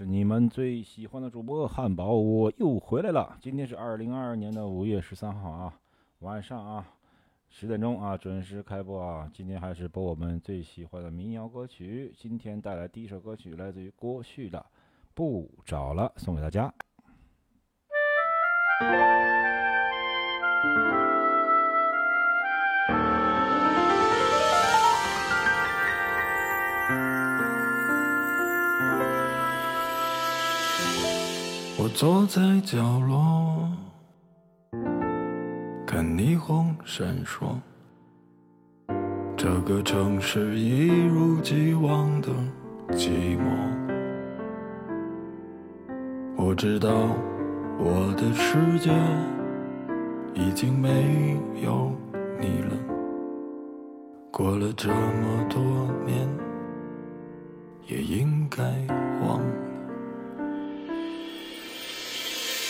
是你们最喜欢的主播汉堡，我又回来了。今天是二零二二年的五月十三号啊，晚上啊十点钟啊准时开播啊。今天还是播我们最喜欢的民谣歌曲。今天带来第一首歌曲来自于郭旭的《不找了》，送给大家。坐在角落，看霓虹闪烁，这个城市一如既往的寂寞。我知道我的世界已经没有你了，过了这么多年，也应该忘了。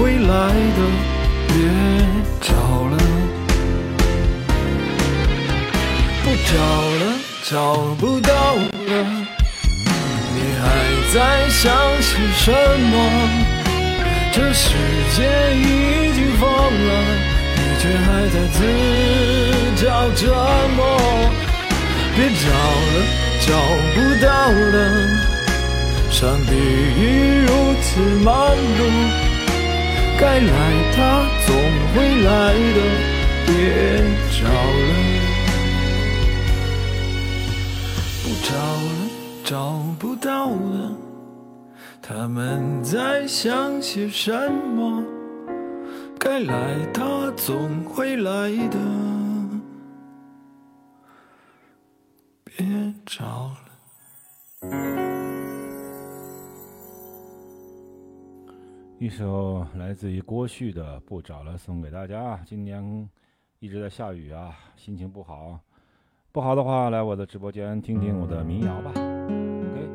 总会来的，别找了。不找了，找不到了，你还在想些什么？这世界已经疯了，你却还在自找折磨。别找了，找不到了，上帝已如此忙碌，该来他总会来的，别找了。不找了，找不到了，他们在想些什么？该来，他总会来的，别找了。一首来自于郭旭的《不找了》送给大家。今年一直在下雨啊，心情不好。不好的话，来我的直播间听听我的民谣吧。OK，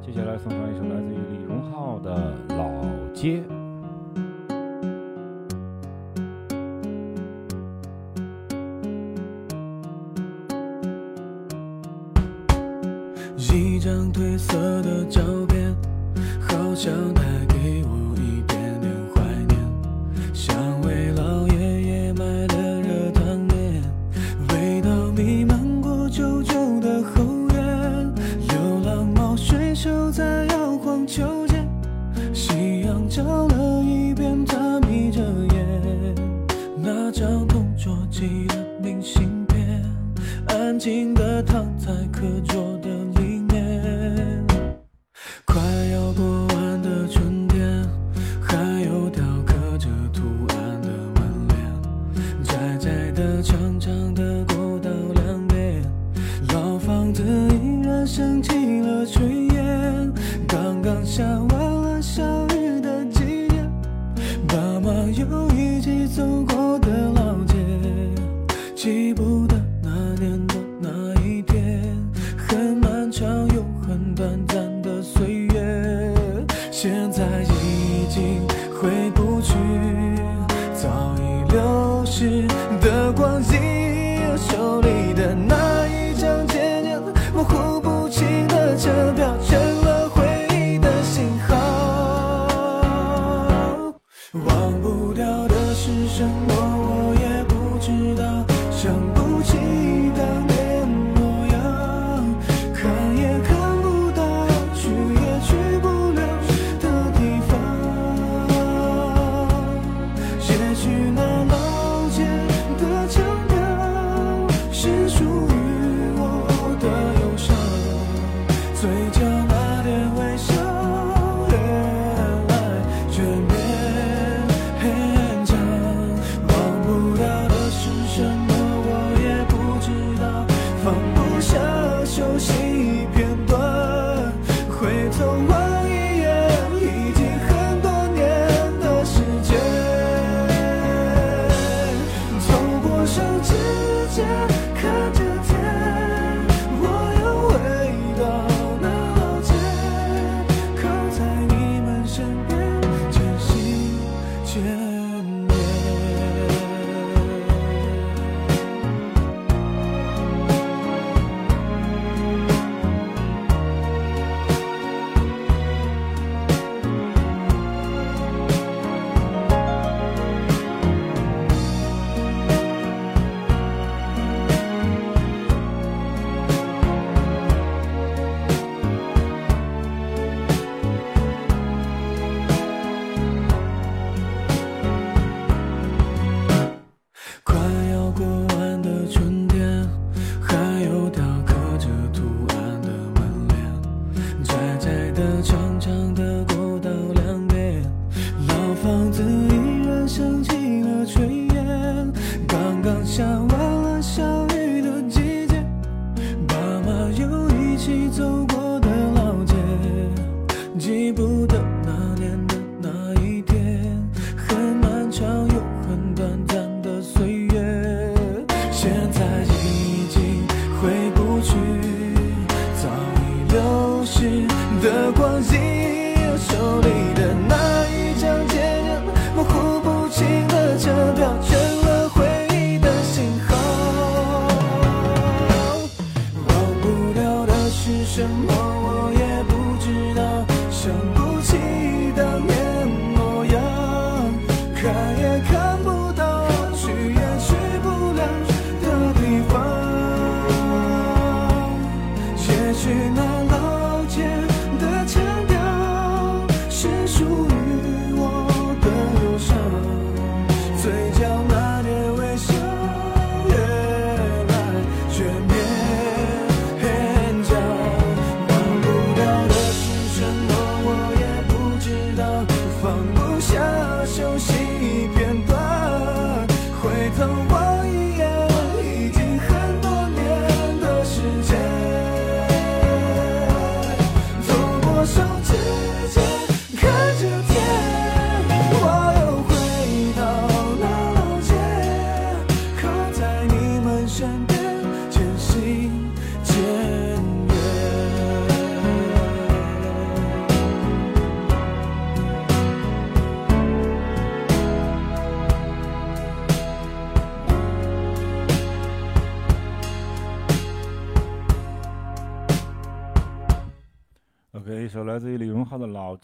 接下来送上一首来自于李荣浩的《老街》。一张褪色的照片，好像带给我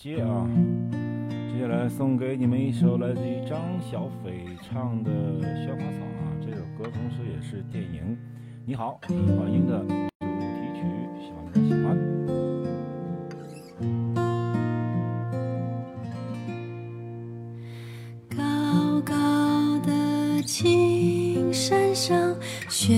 接啊，接下来送给你们一首来自于张小斐唱的《萱花草》啊，这首歌同时也是电影《你好，李焕英》的主题曲，希望大家喜欢。高高的青山上，雪。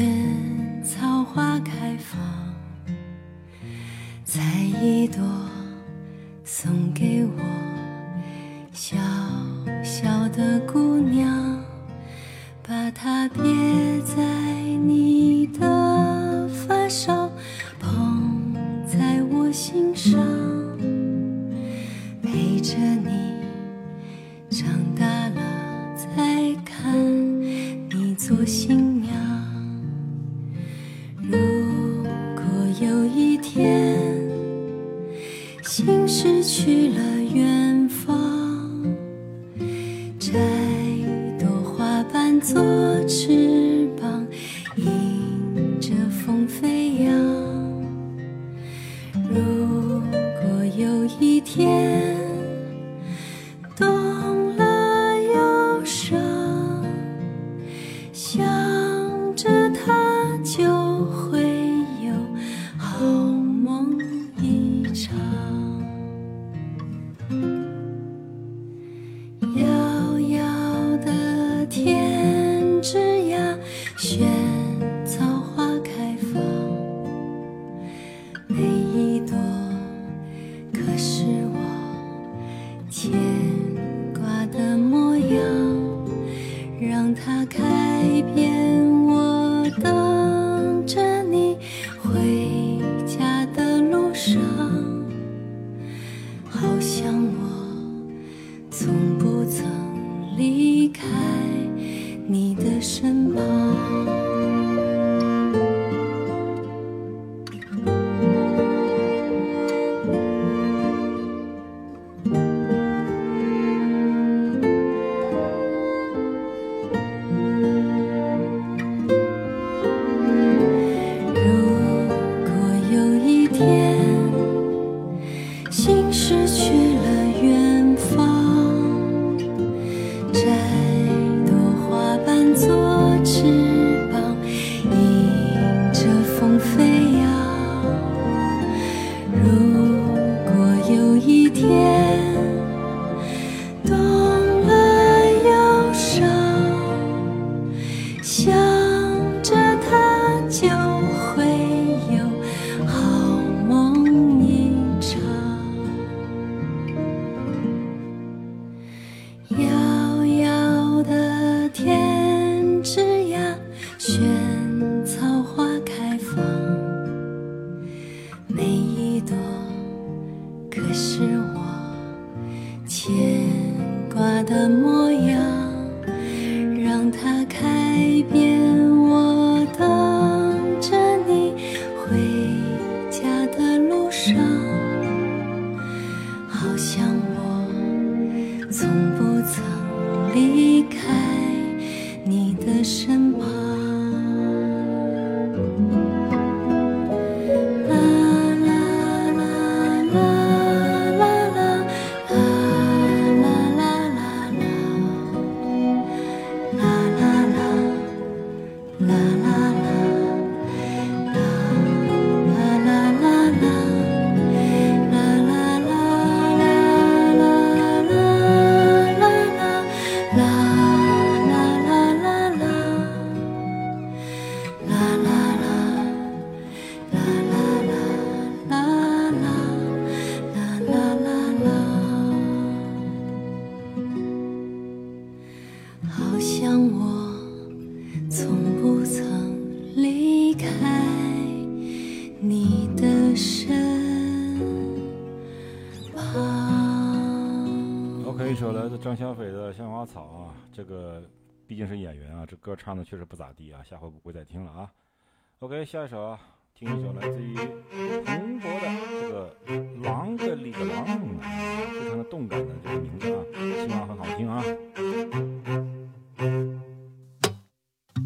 好像我从不曾离开你的身旁。OK，一首来自张小斐的《香花草》啊，这个毕竟是演员啊，这歌唱的确实不咋地啊，下回不会再听了啊。OK，下一首啊，听一首来自于蓬勃的这个《狼的里的狼》，非常的动感的这个名字啊，希望很好听啊。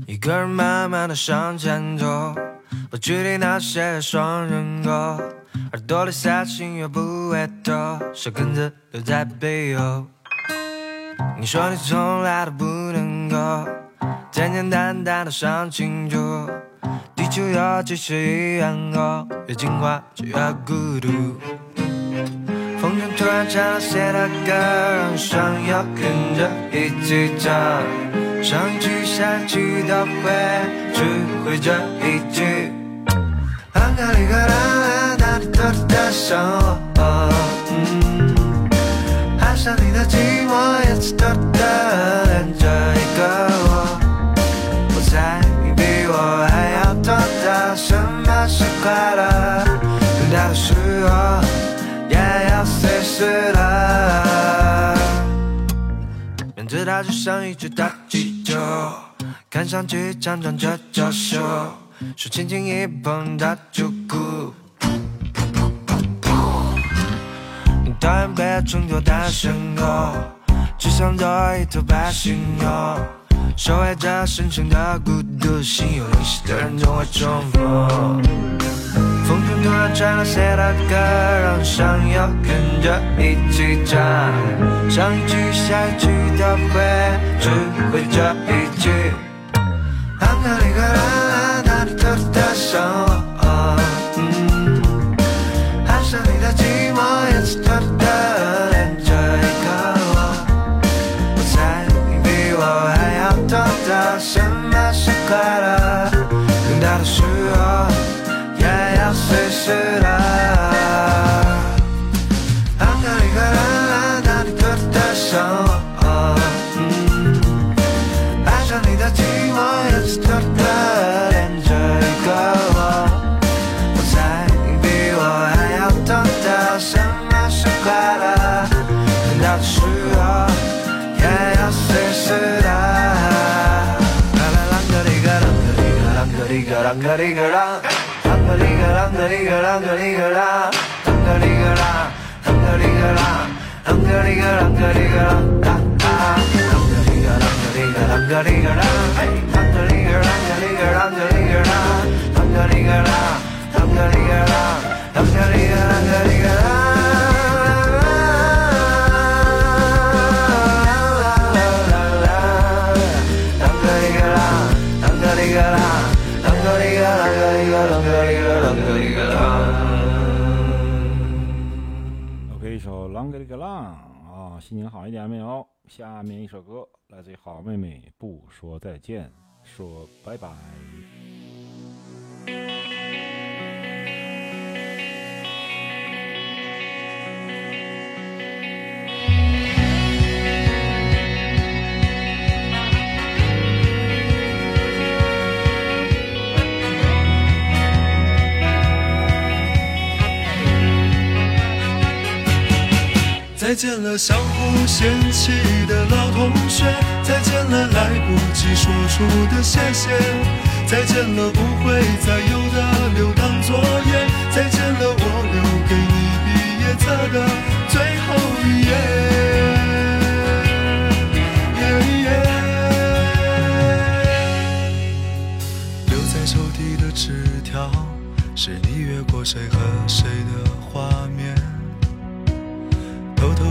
一个人慢慢的向前走，不距离那些双人歌，耳朵里塞进又不会透，小根子留在背后。你说你从来都不能够简简单单的想清楚，地球有几十亿人口，越进化就越孤独。风筝突然唱了谁的歌，让你想要跟着一起唱。上一句下一句都会只会这一句。啷个哩个啷，哪里偷偷的想我？嗯，爱上你的寂寞，也是偷偷的恋着一个我。我猜你比我还要懂得什么是快乐，随时了。面对它就像一只大气球，看上去强壮着娇羞，手轻轻一碰它就哭。讨厌被衬托大声吼，只想做一头白犀牛，守卫着深深的孤独，心有灵犀的人总会重逢。风中突然传来谁的歌，让想要跟着一起唱，上一句下一句都会，只会这一句。啷个哩个啷，啷个哩个啷，啷个哩个啷，啷个哩个啷个哩个啷，啊啊，啷个哩个啷个哩个啷个哩个啷，啷个哩个啷个哩个啷个哩个啷，啷个哩个啷，啷个哩个啷，啷个哩个啷个哩个心情好一点没有？下面一首歌来自于好妹妹，不说再见，说拜拜。再见了，相互嫌弃的老同学；再见了，来不及说出的谢谢；再见了，不会再有的留堂作业；再见了，我留给你毕业册的最后一页。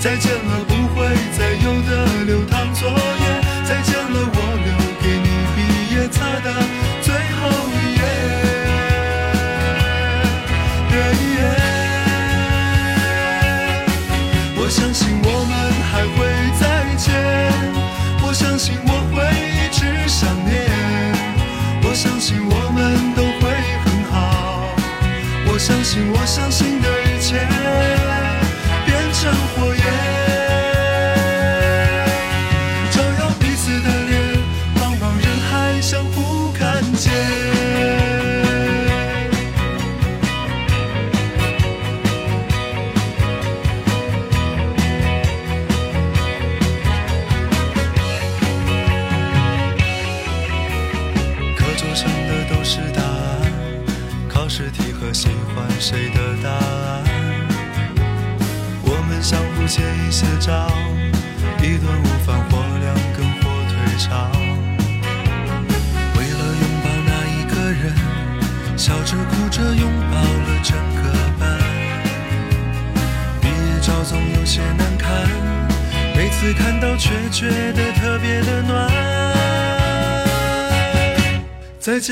再见了，不会再有的留堂作业；再见了，我留给你毕业册的最后一页。我相信我们还会再见，我相信我会一直想念。我相信我们都会很好，我相信我相信的一切变成火焰，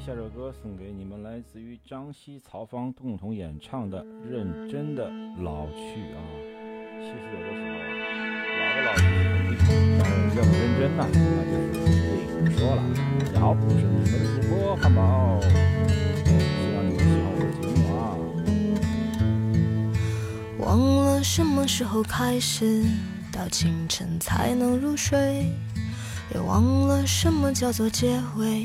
下首歌送给你们，来自于张希、曹芳共同演唱的《认真的老去》啊。其实有的时候，老的老去是肯定，但认不认真呢，那就是另说了。大家好，我是你们的主播汉堡，希望你们喜欢我的节目啊。忘了什么时候开始，到清晨才能入睡，也忘了什么叫做结尾，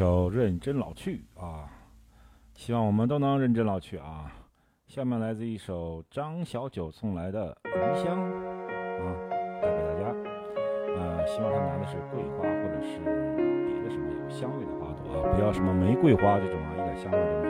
首《认真老去》啊，希望我们都能认真老去啊。下面来自一首张小九送来的《余香》啊，带给大家。呃，希望他拿的是桂花或者是别的什么有香味的花朵啊，不要什么玫瑰花这种啊，一点香味都没有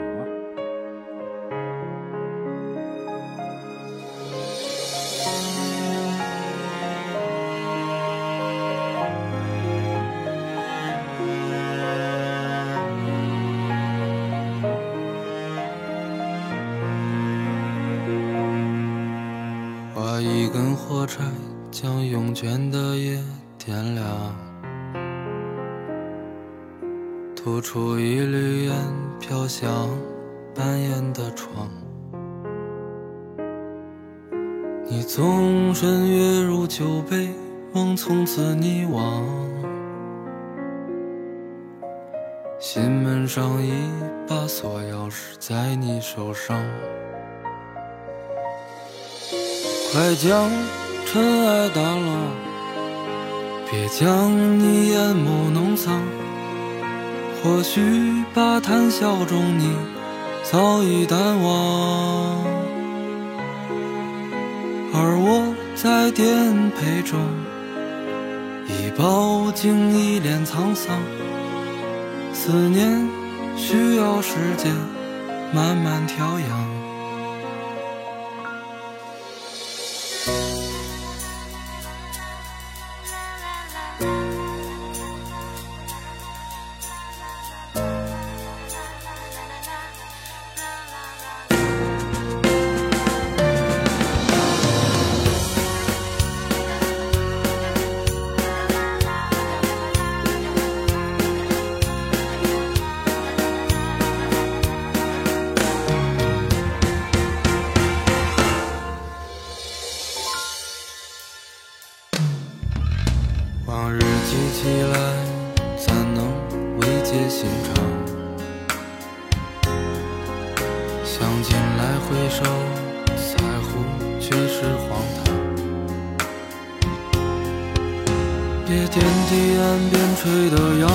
别天地岸边吹的扬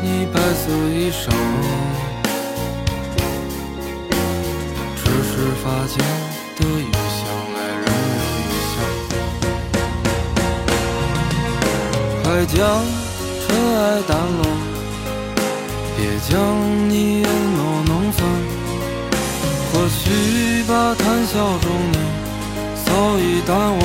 你白色衣裳，只是发间的雨香来人有余香。快将尘埃掸落，别将你眼眸弄脏。或许把谈笑中你早已淡忘，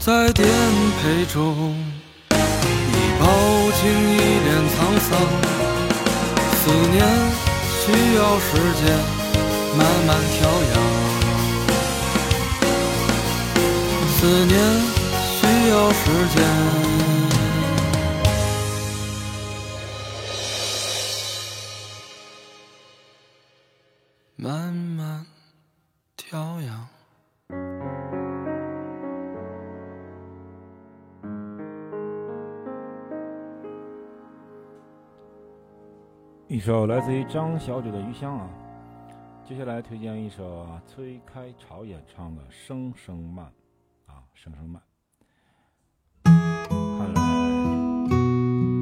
在颠沛中已饱经一脸沧桑。思念需要时间慢慢调养。思念需要时间。慢慢调养。一首来自于张小九的余香啊。接下来推荐一首崔开潮演唱的声声慢啊声声慢。看来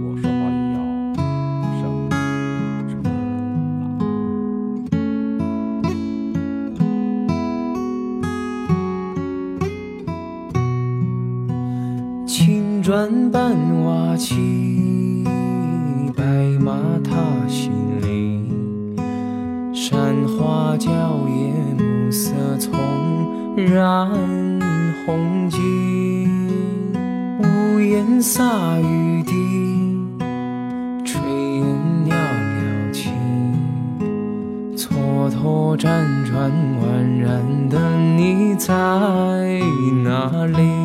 我说话也要声声慢。青砖伴瓦漆色从，染红巾。屋檐洒雨滴，炊烟袅袅起，蹉跎辗转宛然的你在哪里？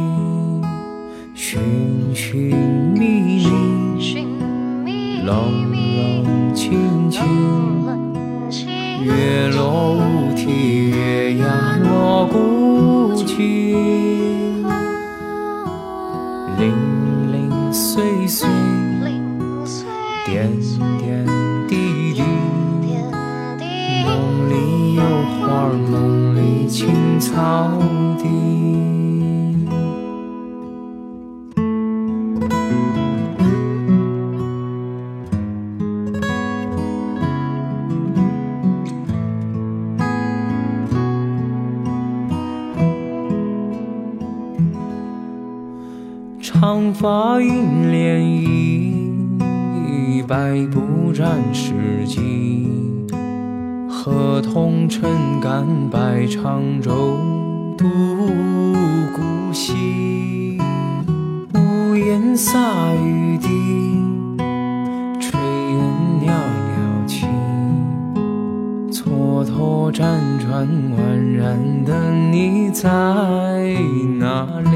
撑杆摆长舟，渡古稀。屋檐洒雨滴，炊烟袅袅起。蹉跎辗转宛然的你在哪里？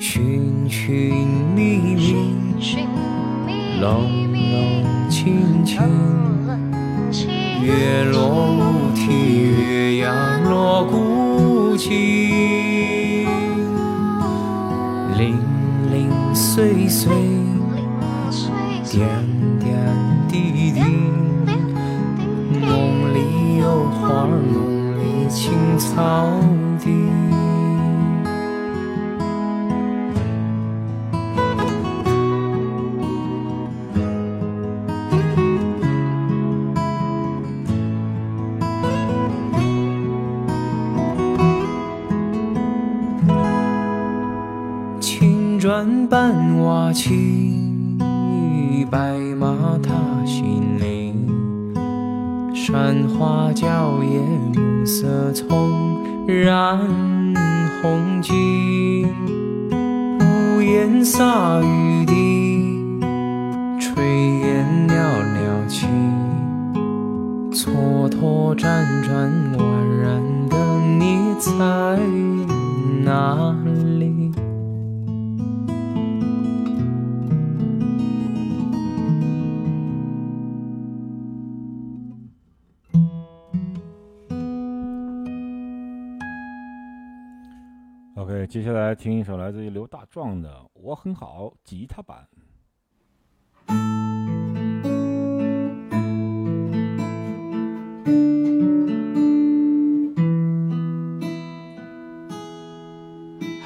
寻寻觅觅，冷冷清清，月落乌啼，月牙落孤井，零零碎碎，点点滴滴，梦里有花，梦里青草。接下来听一首来自于刘大壮的《我很好》吉他版。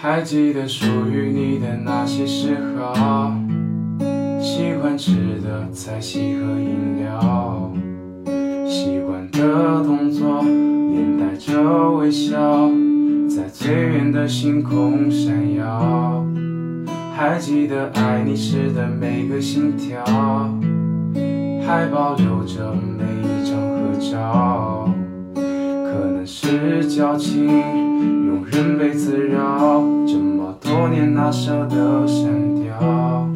还记得属于你的那些时候，喜欢吃的菜系和饮料，习惯的动作，连带着微笑，星空闪耀。还记得爱你时的每个心跳，还保留着每一张合照。可能是矫情，庸人被滋扰，这么多年哪舍得删掉？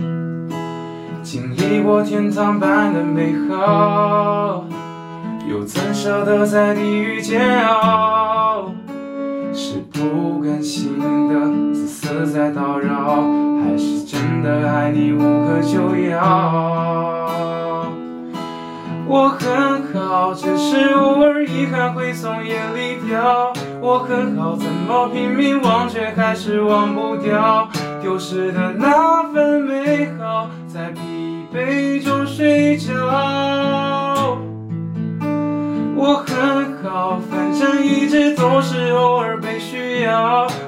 经历过天堂般的美好，又怎舍得在地狱煎熬？不甘心的自私在叨扰，还是真的爱你无可救药？我很好，只是偶尔遗憾会从眼里掉。我很好，怎么拼命忘却还是忘不掉？丢失的那份美好，在疲惫中睡着。我很好，反正一直都是偶尔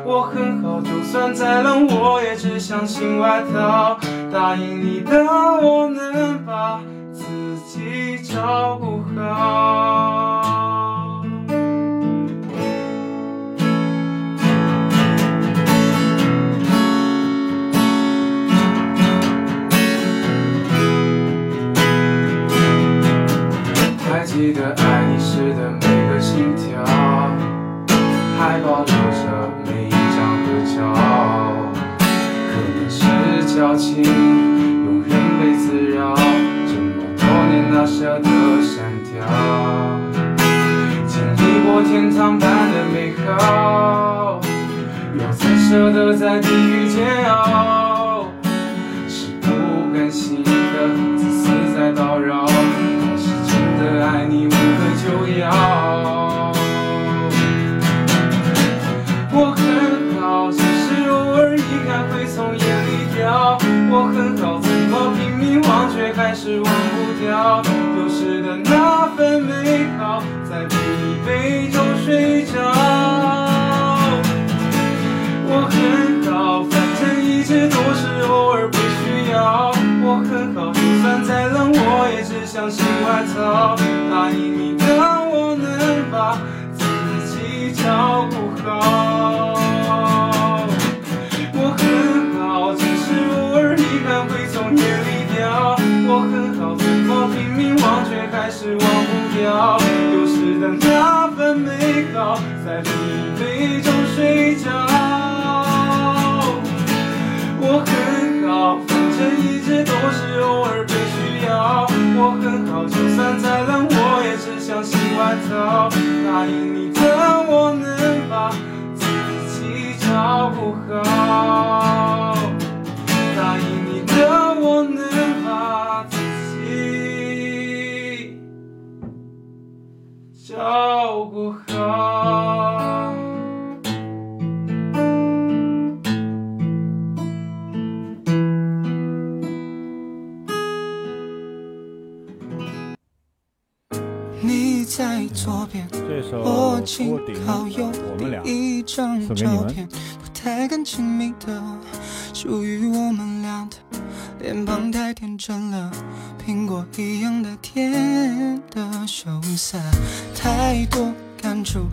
我很好就算再冷我也只相信外套答应你的我能把自己照顾好还记得爱你时的每个心跳还保留着每一张合照。可能是矫情，庸人被滋扰，这么多年哪舍得删掉？经历过天堂般的美好，又怎舍得在地狱煎熬？是不甘心的自私在叨扰，还是真的爱你无可救药？美好，在疲惫中睡着。我很好，反正一切都是偶尔被需要。我很好，就算再冷，我也只相信外套。答应你的，我能把自己照顾好。我很好，只是偶尔遗憾会从眼里掉。我很好，忘却还是忘不掉丢失的那份美好，在疲惫中睡着。我很好，反正一直都是偶尔被需要。我很好，就算再冷，我也只相信外套。答应你的，我能把自己照顾好。答应你的，我能把自己照顾好。你在左边，我锅紧顶靠右第一张照片，不太敢亲密的，属于我们俩的，脸庞太天真了，苹果一样的甜的羞涩，太多感触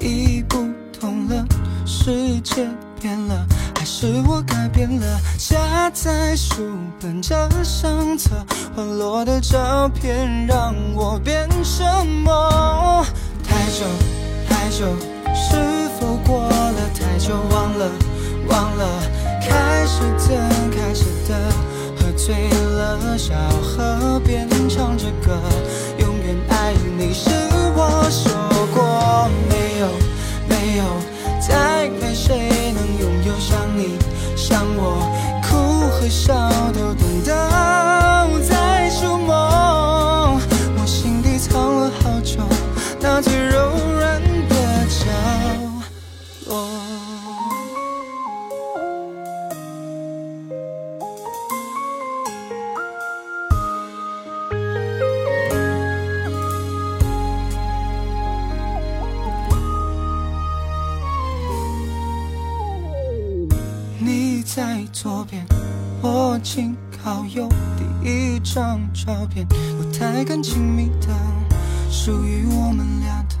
已不同了，世界变了，还是我改变了？夹在书本这相册，滑落的照片让我变什么？太久太久，是否过了太久？忘了忘了，开始的开始的，喝醉了，小河边唱着歌，永远爱你是我说过没有没有，再没谁能拥有像你像我，哭和笑都懂得。我紧靠右。第一张照片，不太敢亲密的，属于我们俩的，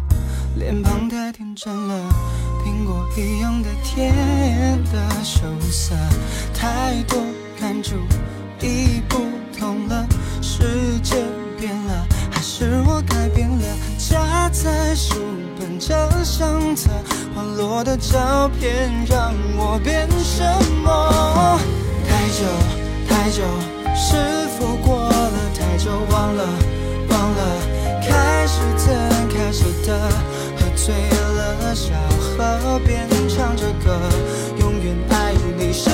脸庞太天真了，苹果一样的甜的羞涩，太多感触已不同了，世界变了，还是我改变了？夹在书本这相册，滑落的照片让我变什么？太久太久，是否过了太久？忘了忘了，开始怎开始的，喝醉了，小河边唱着歌，永远爱你是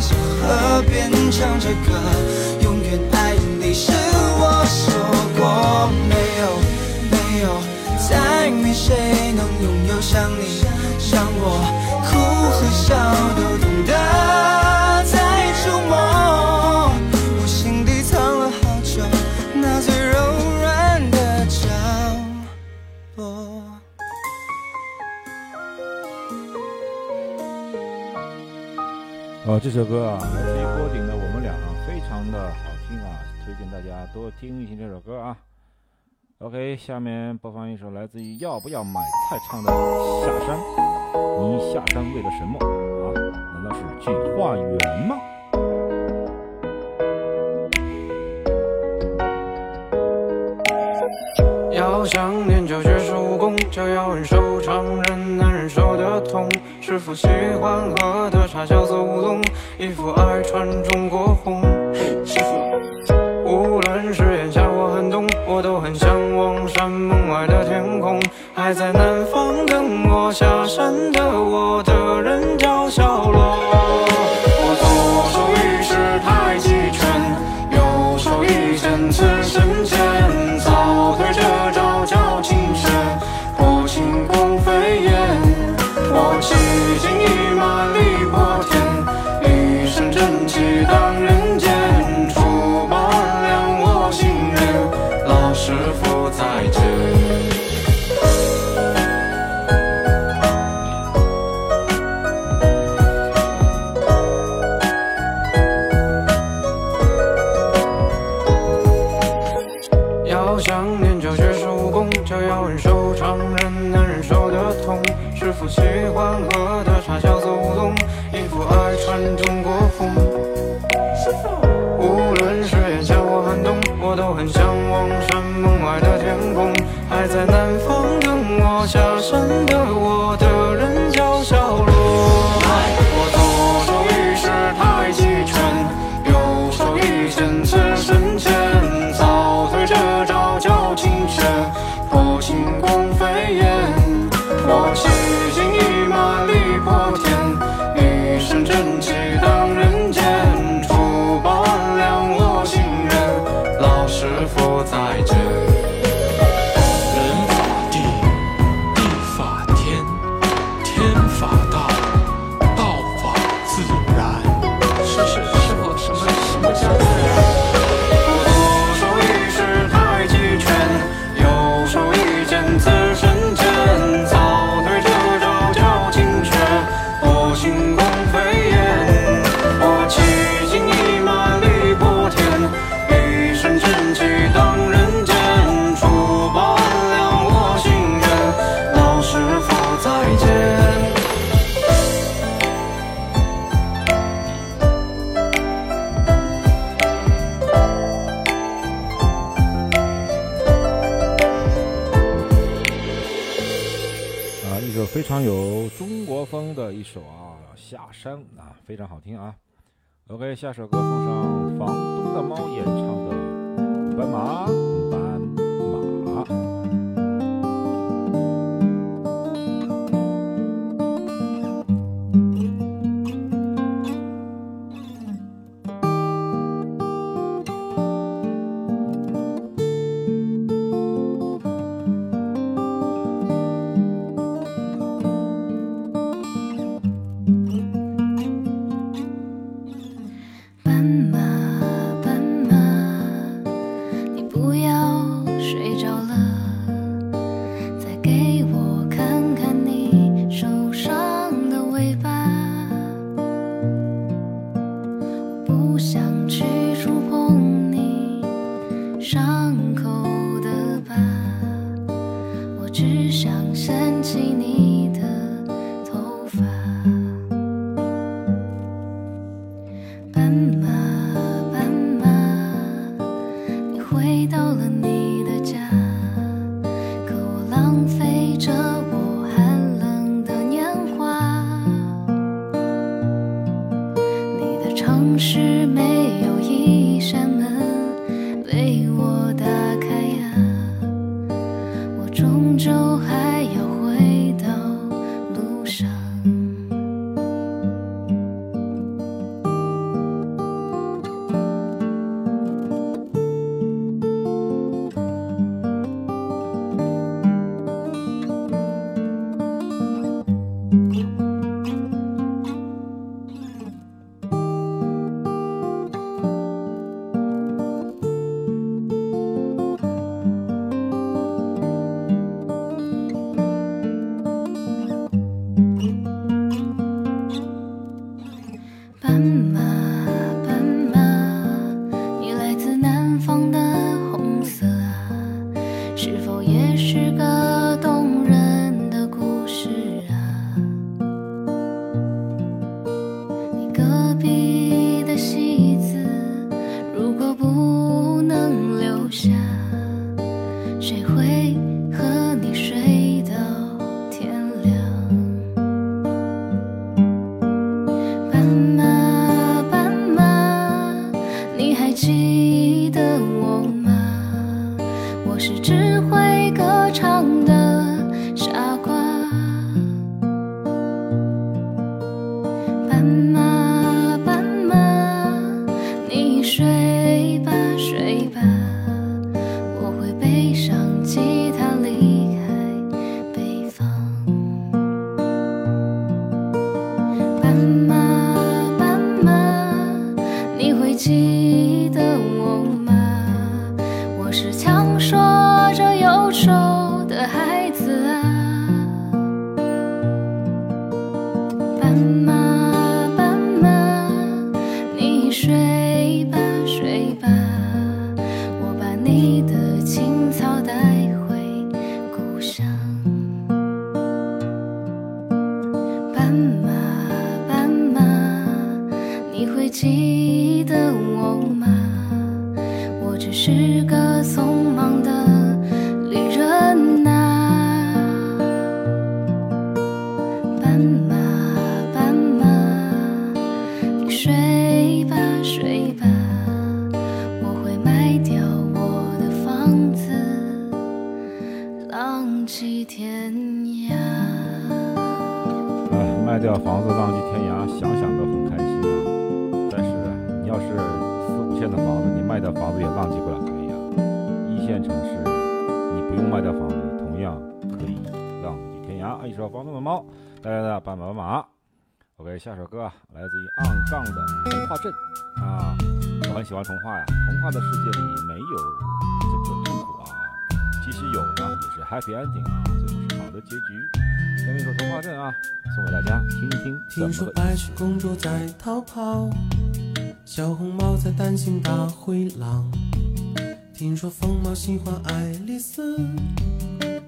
小河边唱着歌，永远爱你是我说过没有没有，再没谁能拥有像你像我，哭和笑这首歌啊。来自于郭顶的我们俩非常的好听啊推荐大家多听一听这首歌啊。Ok 下面播放一首来自于要不要买菜唱的下山。你下山为了什么？啊难道是去化缘吗？要想练就绝世武功就要忍受常人难忍受的痛。师傅喜欢喝的茶叫做乌龙衣服爱穿中国红嘿师傅无论是炎夏或寒冬我都很向往山门外的天空。还在南方等我下山的我的人中国。啊，非常好听啊！OK，下首歌送上房东的猫演唱的《白马》。你还记得？下首歌啊，来自于昂杠的《童话镇》啊，我很喜欢童话呀。童话的世界里没有这个痛苦啊，即使有呢，也是 happy ending 啊，最后是好的结局。下面一首《童话镇》啊，送给大家听一听听说白雪公主在逃跑，小红帽在担心大灰狼。听说疯帽喜欢爱丽丝，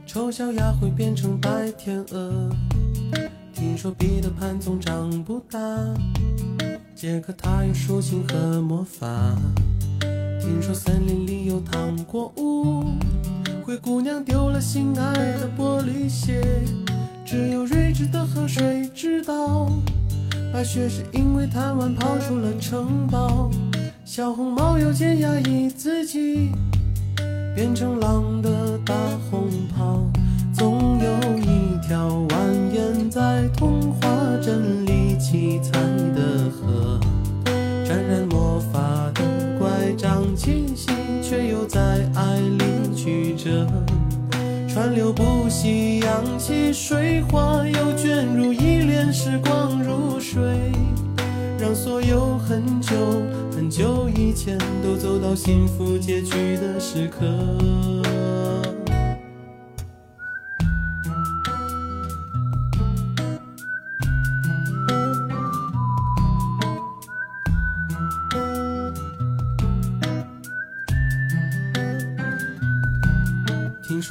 丑小鸭会变成白天鹅。听说彼得潘总长不大，杰克他有竖琴和魔法。听说森林里有糖果屋，灰姑娘丢了心爱的玻璃鞋，只有睿智的河水知道，白雪是因为贪玩跑出了城堡。小红帽又见压抑自己，变成狼的大红袍。总有一条蜿蜒在童话镇里七彩的河，沾染魔法的乖张气息，却又在爱里曲折。川流不息，扬起水花，又卷入一帘时光如水，让所有很久很久以前都走到幸福结局的时刻。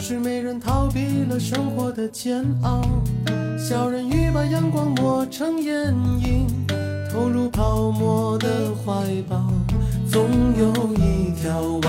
是没人逃避了生活的煎熬。小人鱼把阳光抹成眼影，投入泡沫的怀抱。总有一条蜿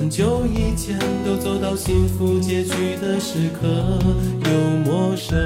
很久以前都走到幸福结局的时刻，又陌生。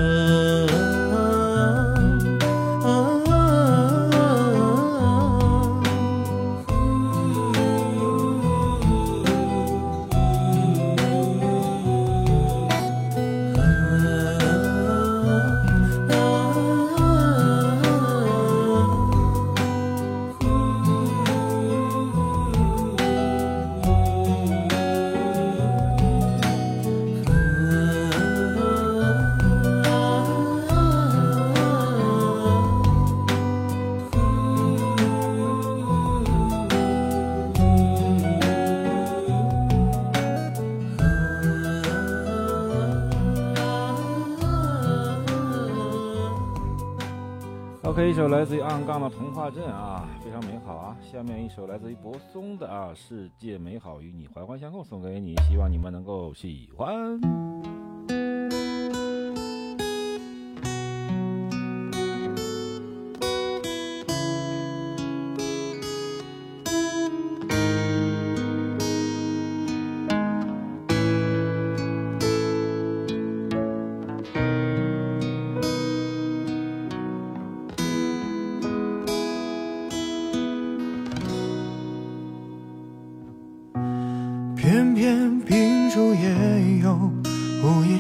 OK，一首来自于暗杠的《童话镇》啊，非常美好啊。下面一首来自于柏松的啊，《世界美好与你环环相扣》，送给你，希望你们能够喜欢。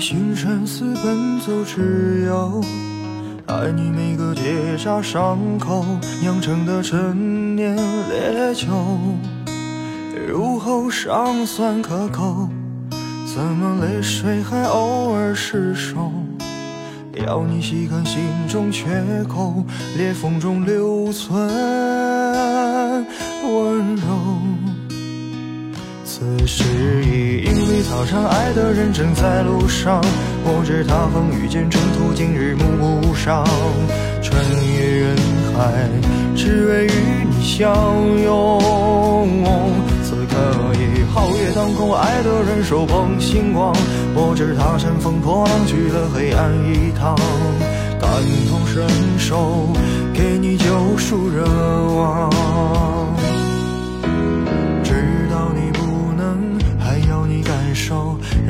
星辰似奔走之友。爱你每个结痂伤口酿成的陈年烈酒，入喉尚算可口，怎么泪水还偶尔失手？要你细看心中缺口，裂缝中留存此时已莺飞草长，爱的人正在路上。我知他风雨兼程途，今日暮不赏。穿越人海，只为与你相拥。此刻已皓月当空，爱的人手捧星光。我知他乘风破浪去了黑暗一趟，感同身受，给你救赎热望。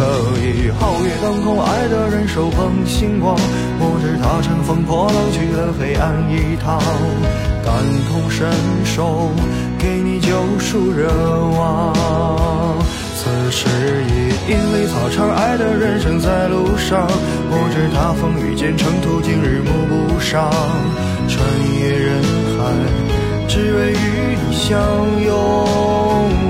此刻已皓月当空，爱的人手捧星光。我知他乘风破浪去了黑暗一趟，感同身受，给你救赎热望。此时已莺飞草长，爱的人正在路上。我知他风雨兼程途，经日暮不赏。穿越人海，只为与你相拥。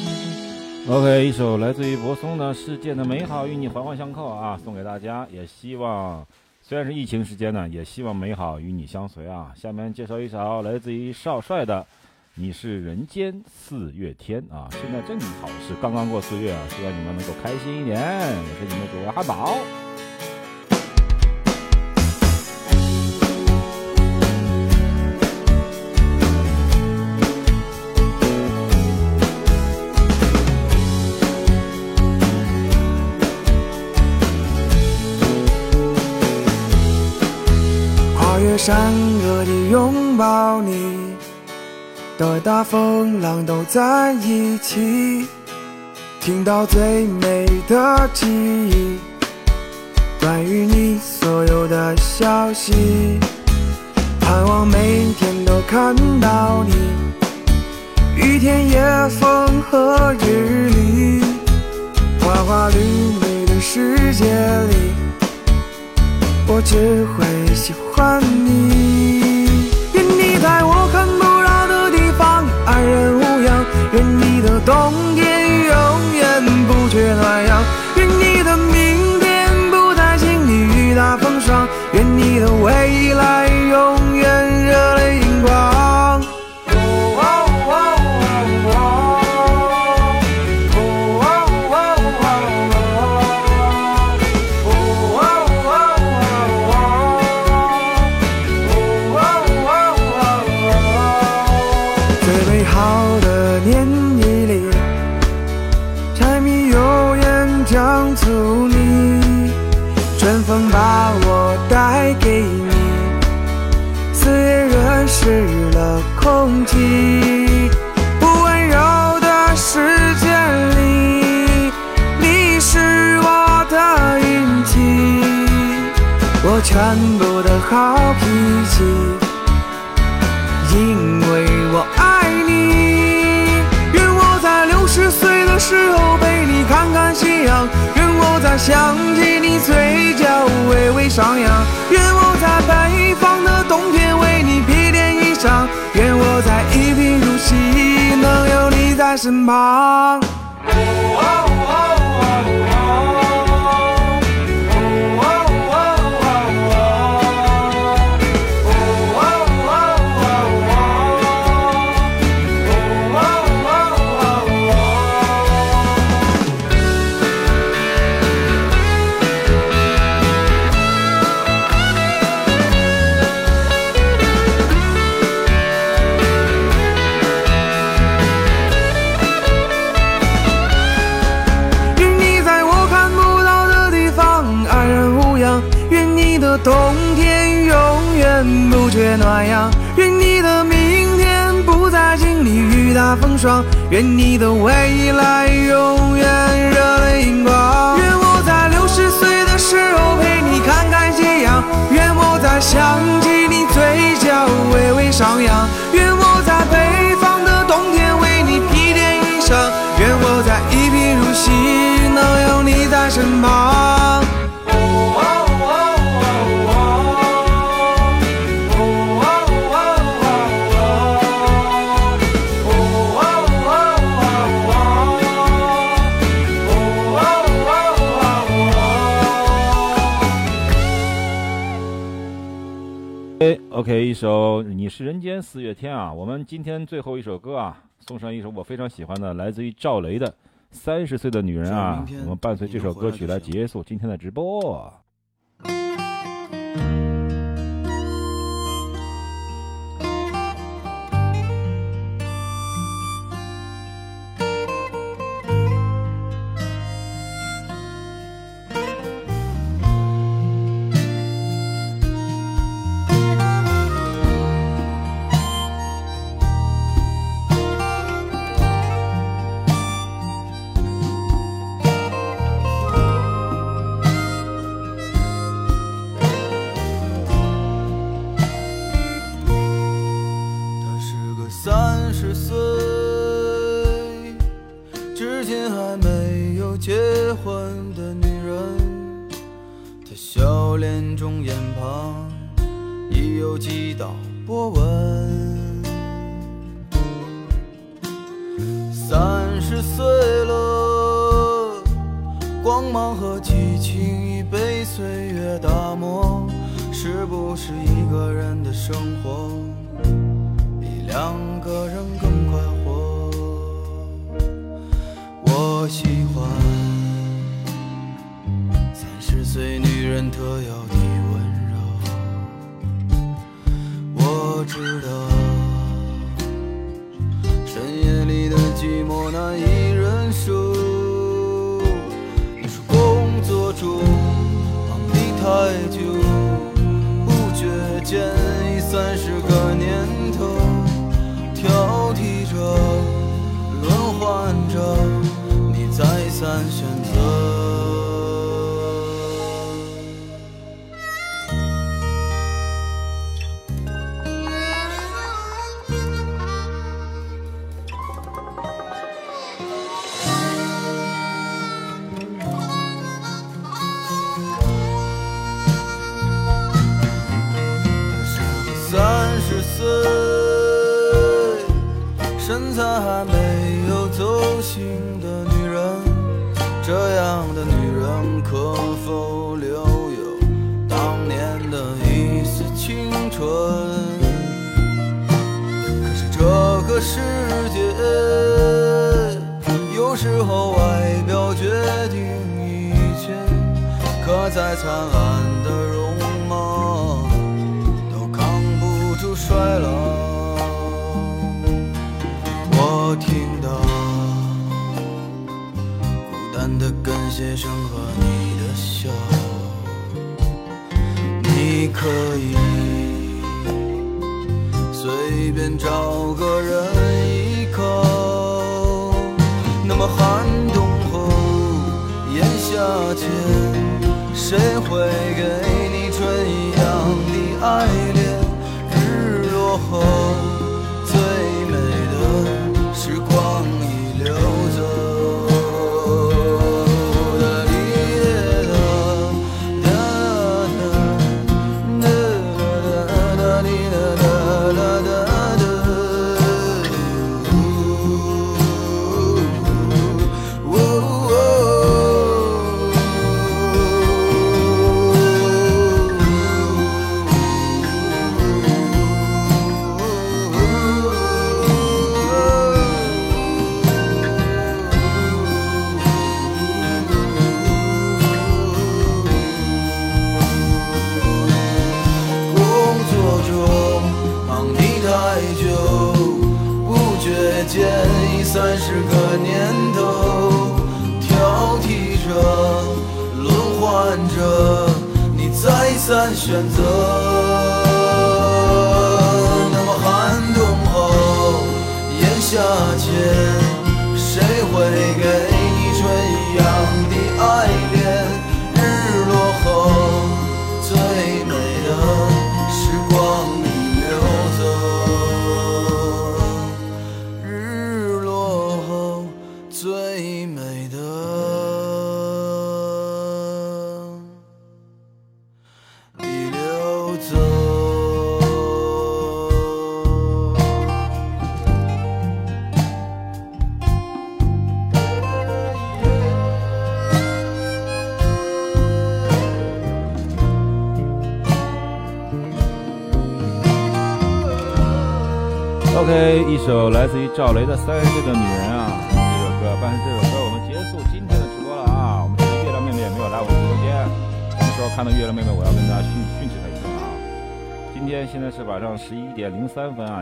OK，一首来自于柏松的《世界的美好与你环环相扣》啊，送给大家。也希望，虽然是疫情时间呢，也希望美好与你相随啊。下面介绍一首来自于少帅的《你是人间四月天》啊。现在正好是刚刚过四月啊，希望你们能够开心一点。我是你们的主播汉堡。山河的拥抱你，的大风浪都在一起，听到最美的记忆，关于你所有的消息，盼望每天都看到你，雨天夜风和日丽，花花绿绿的世界里。我只会喜欢欢你。一首你是人间四月天啊我们今天最后一首歌啊送上一首我非常喜欢的来自于赵雷的三十岁的女人啊我们伴随这首歌曲来结束今天的直播。醉女人特有的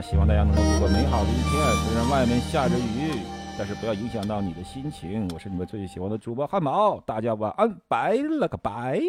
希望大家能够度过美好的一天虽然外面下着雨但是不要影响到你的心情。我是你们最喜欢的主播汉堡大家晚安拜了个拜